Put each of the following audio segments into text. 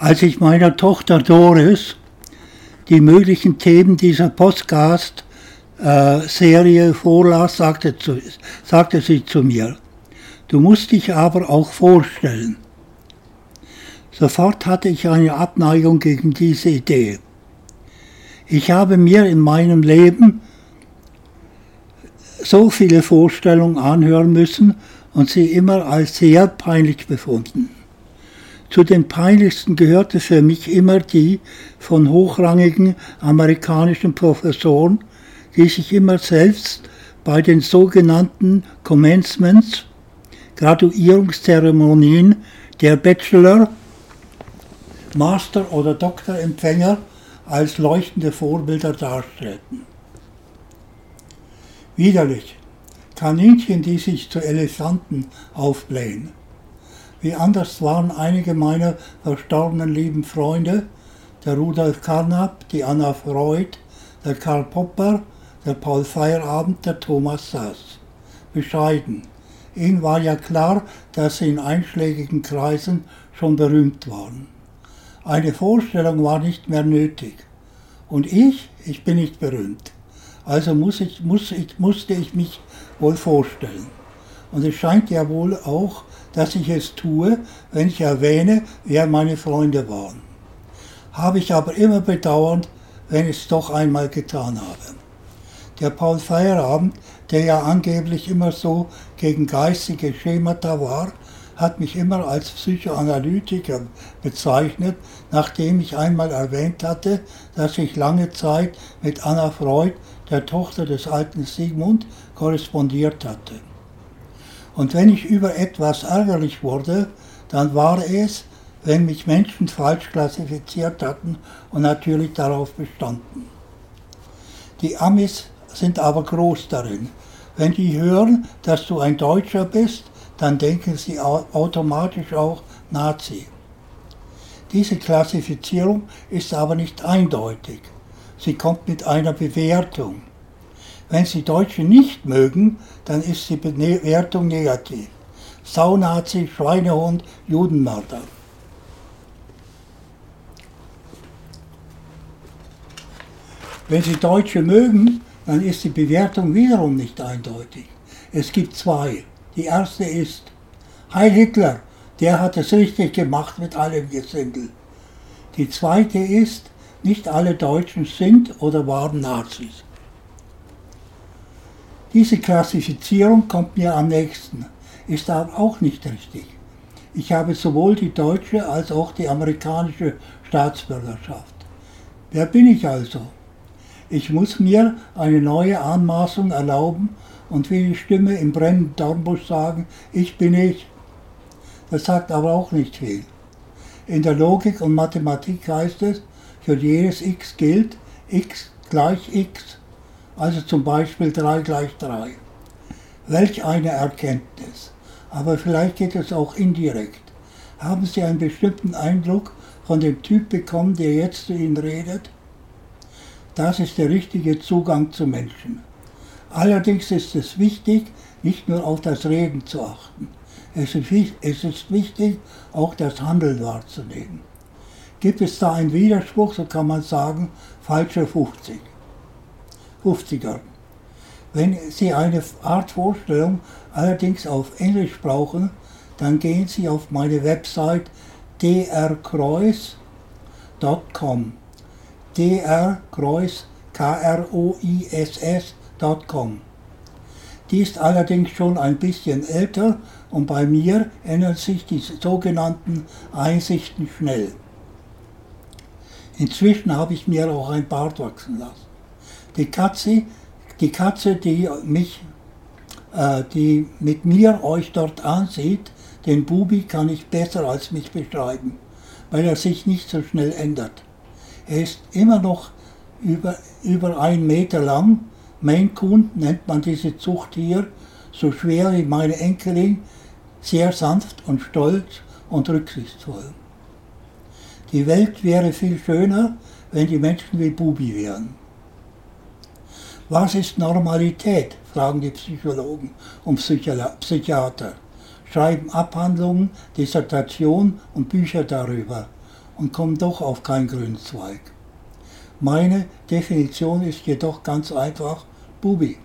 Als ich meiner Tochter Doris die möglichen Themen dieser Podcast-Serie vorlas, sagte, zu, sagte sie zu mir, du musst dich aber auch vorstellen. Sofort hatte ich eine Abneigung gegen diese Idee. Ich habe mir in meinem Leben so viele Vorstellungen anhören müssen und sie immer als sehr peinlich befunden. Zu den peinlichsten gehörte für mich immer die von hochrangigen amerikanischen Professoren, die sich immer selbst bei den sogenannten Commencements, Graduierungszeremonien der Bachelor, Master- oder Doktorempfänger als leuchtende Vorbilder darstellten. Widerlich. Kaninchen, die sich zu Elefanten aufblähen. Wie anders waren einige meiner verstorbenen lieben Freunde, der Rudolf Carnap, die Anna Freud, der Karl Popper, der Paul Feierabend, der Thomas Sass. Bescheiden. Ihnen war ja klar, dass sie in einschlägigen Kreisen schon berühmt waren. Eine Vorstellung war nicht mehr nötig. Und ich, ich bin nicht berühmt. Also muss ich, muss ich, musste ich mich wohl vorstellen. Und es scheint ja wohl auch, dass ich es tue, wenn ich erwähne, wer meine Freunde waren. Habe ich aber immer bedauernd, wenn ich es doch einmal getan habe. Der Paul Feierabend, der ja angeblich immer so gegen geistige Schemata war, hat mich immer als Psychoanalytiker bezeichnet, nachdem ich einmal erwähnt hatte, dass ich lange Zeit mit Anna Freud, der Tochter des alten Sigmund, korrespondiert hatte. Und wenn ich über etwas ärgerlich wurde, dann war es, wenn mich Menschen falsch klassifiziert hatten und natürlich darauf bestanden. Die Amis sind aber groß darin. Wenn die hören, dass du ein Deutscher bist, dann denken sie automatisch auch Nazi. Diese Klassifizierung ist aber nicht eindeutig. Sie kommt mit einer Bewertung. Wenn Sie Deutsche nicht mögen, dann ist die Bewertung negativ. Saunazi, Schweinehund, Judenmörder. Wenn Sie Deutsche mögen, dann ist die Bewertung wiederum nicht eindeutig. Es gibt zwei. Die erste ist, Heil Hitler, der hat es richtig gemacht mit allem Gesindel. Die zweite ist, nicht alle Deutschen sind oder waren Nazis. Diese Klassifizierung kommt mir am nächsten, ist aber auch nicht richtig. Ich habe sowohl die deutsche als auch die amerikanische Staatsbürgerschaft. Wer bin ich also? Ich muss mir eine neue Anmaßung erlauben und wie die Stimme im brennenden Dornbusch sagen, ich bin ich. Das sagt aber auch nicht viel. In der Logik und Mathematik heißt es, für jedes x gilt x gleich x, also zum Beispiel 3 gleich 3. Welch eine Erkenntnis. Aber vielleicht geht es auch indirekt. Haben Sie einen bestimmten Eindruck von dem Typ bekommen, der jetzt zu Ihnen redet? Das ist der richtige Zugang zu Menschen. Allerdings ist es wichtig, nicht nur auf das Reden zu achten. Es ist wichtig, auch das Handeln wahrzunehmen. Gibt es da einen Widerspruch, so kann man sagen, falsche 50. 50er. Wenn Sie eine Art Vorstellung allerdings auf Englisch brauchen, dann gehen Sie auf meine Website drkreuz.com. drkreuz, K-R-O-I-S-S www.ecom. Die ist allerdings schon ein bisschen älter und bei mir ändern sich die sogenannten Einsichten schnell. Inzwischen habe ich mir auch ein Bart wachsen lassen. Die Katze, die Katze, die mich, äh, die mit mir euch dort ansieht, den Bubi kann ich besser als mich beschreiben, weil er sich nicht so schnell ändert. Er ist immer noch über, über einen Meter lang Maine Coon nennt man diese Zucht hier, so schwer wie meine Enkelin, sehr sanft und stolz und rücksichtsvoll. Die Welt wäre viel schöner, wenn die Menschen wie Bubi wären. Was ist Normalität? fragen die Psychologen und Psychiater, schreiben Abhandlungen, Dissertationen und Bücher darüber und komme doch auf keinen grünen Zweig. Meine Definition ist jedoch ganz einfach Bubi.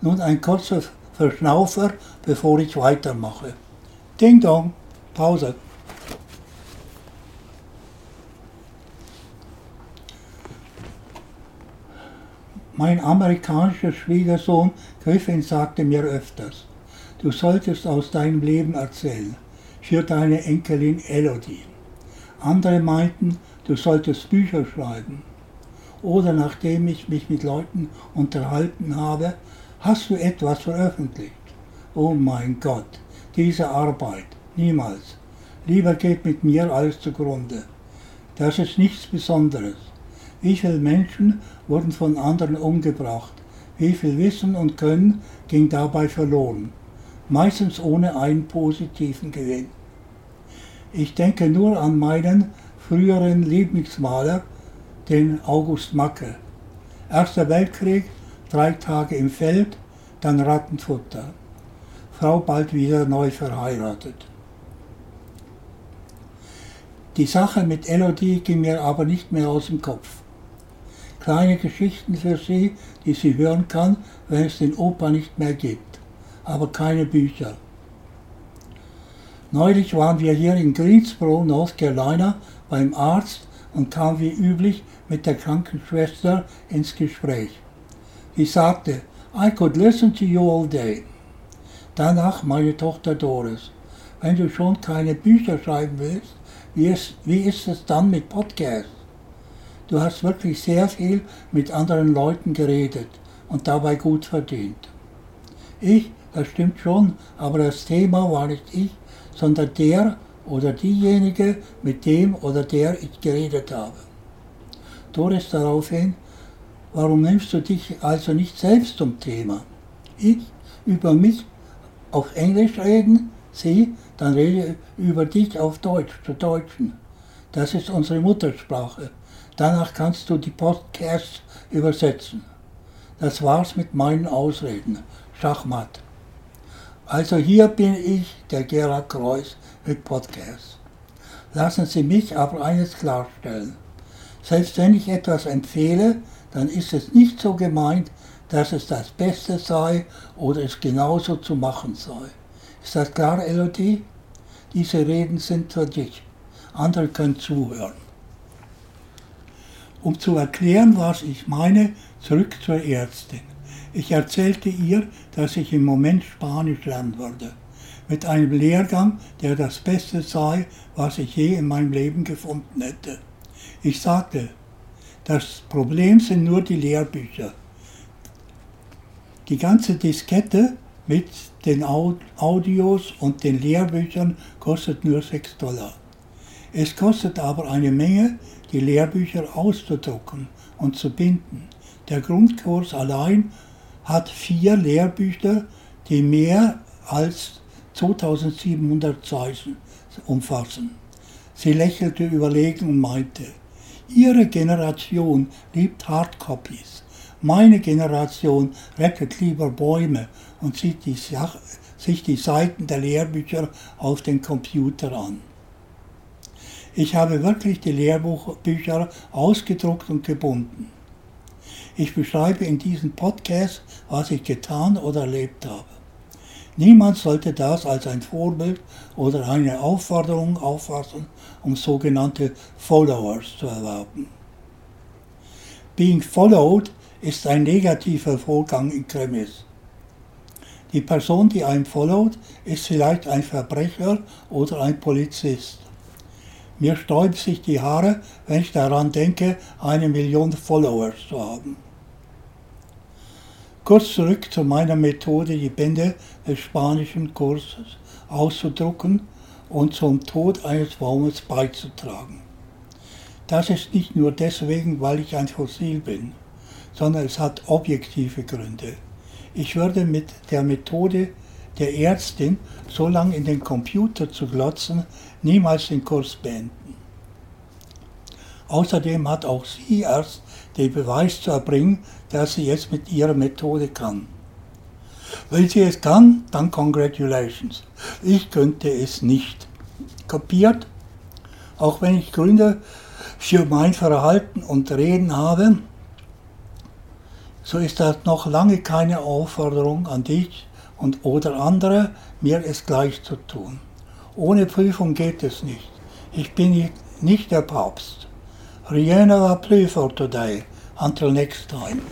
Nun ein kurzer Verschnaufer, bevor ich weitermache. Ding Dong, Pause. Mein amerikanischer Schwiegersohn Griffin sagte mir öfters, du solltest aus deinem Leben erzählen, für deine Enkelin Elodie. Andere meinten, du solltest Bücher schreiben. Oder nachdem ich mich mit Leuten unterhalten habe, hast du etwas veröffentlicht. Oh mein Gott, diese Arbeit, niemals. Lieber geht mit mir alles zugrunde. Das ist nichts Besonderes. Wie viele Menschen wurden von anderen umgebracht? Wie viel Wissen und Können ging dabei verloren? Meistens ohne einen positiven Gewinn. Ich denke nur an meinen früheren Lieblingsmaler, den August Macke. Erster Weltkrieg, drei Tage im Feld, dann Rattenfutter. Frau bald wieder neu verheiratet. Die Sache mit Elodie ging mir aber nicht mehr aus dem Kopf. Kleine Geschichten für sie, die sie hören kann, wenn es den Opa nicht mehr gibt, aber keine Bücher. Neulich waren wir hier in Greensboro, North Carolina, beim Arzt und kamen wie üblich mit der Krankenschwester ins Gespräch. Sie sagte, I could listen to you all day. Danach meine Tochter Doris. Wenn du schon keine Bücher schreiben willst, wie ist, wie ist es dann mit Podcasts? Du hast wirklich sehr viel mit anderen Leuten geredet und dabei gut verdient. Ich, das stimmt schon, aber das Thema war nicht ich, sondern der oder diejenige, mit dem oder der ich geredet habe. Doris daraufhin, warum nimmst du dich also nicht selbst zum Thema? Ich über mich auf Englisch reden, sie, dann rede über dich auf Deutsch, zu Deutschen. Das ist unsere Muttersprache. Danach kannst du die Podcasts übersetzen. Das war's mit meinen Ausreden. Schachmatt. Also hier bin ich, der Gerhard Kreuz, mit Podcasts. Lassen Sie mich aber eines klarstellen. Selbst wenn ich etwas empfehle, dann ist es nicht so gemeint, dass es das Beste sei oder es genauso zu machen sei. Ist das klar, Elodie? Diese Reden sind für dich. Andere können zuhören. Um zu erklären, was ich meine, zurück zur Ärztin. Ich erzählte ihr, dass ich im Moment Spanisch lernen würde. Mit einem Lehrgang, der das Beste sei, was ich je in meinem Leben gefunden hätte. Ich sagte, das Problem sind nur die Lehrbücher. Die ganze Diskette mit den Audios und den Lehrbüchern kostet nur 6 Dollar. Es kostet aber eine Menge, die Lehrbücher auszudrucken und zu binden. Der Grundkurs allein hat vier Lehrbücher, die mehr als 2700 Seiten umfassen. Sie lächelte überlegen und meinte, Ihre Generation liebt Hardcopies. Meine Generation rettet lieber Bäume und sieht die sich die Seiten der Lehrbücher auf den Computer an. Ich habe wirklich die Lehrbücher ausgedruckt und gebunden. Ich beschreibe in diesem Podcast, was ich getan oder erlebt habe. Niemand sollte das als ein Vorbild oder eine Aufforderung auffassen, um sogenannte Followers zu erwerben. Being followed ist ein negativer Vorgang in Krimis. Die Person, die einem followt, ist vielleicht ein Verbrecher oder ein Polizist. Mir sträuben sich die Haare, wenn ich daran denke, eine Million Followers zu haben. Kurz zurück zu meiner Methode, die Bände des spanischen Kurses auszudrucken und zum Tod eines Baumes beizutragen. Das ist nicht nur deswegen, weil ich ein Fossil bin, sondern es hat objektive Gründe. Ich würde mit der Methode der Ärztin, so lange in den Computer zu glotzen, niemals den Kurs beenden. Außerdem hat auch sie erst den Beweis zu erbringen, dass sie es mit ihrer Methode kann. Wenn sie es kann, dann congratulations. Ich könnte es nicht. Kapiert? Auch wenn ich Gründe für mein Verhalten und Reden habe, so ist das noch lange keine Aufforderung an dich und oder andere, mir es gleich zu tun. Ohne Prüfung geht es nicht. Ich bin nicht der Papst. Rien ne va plus for today. Until next time.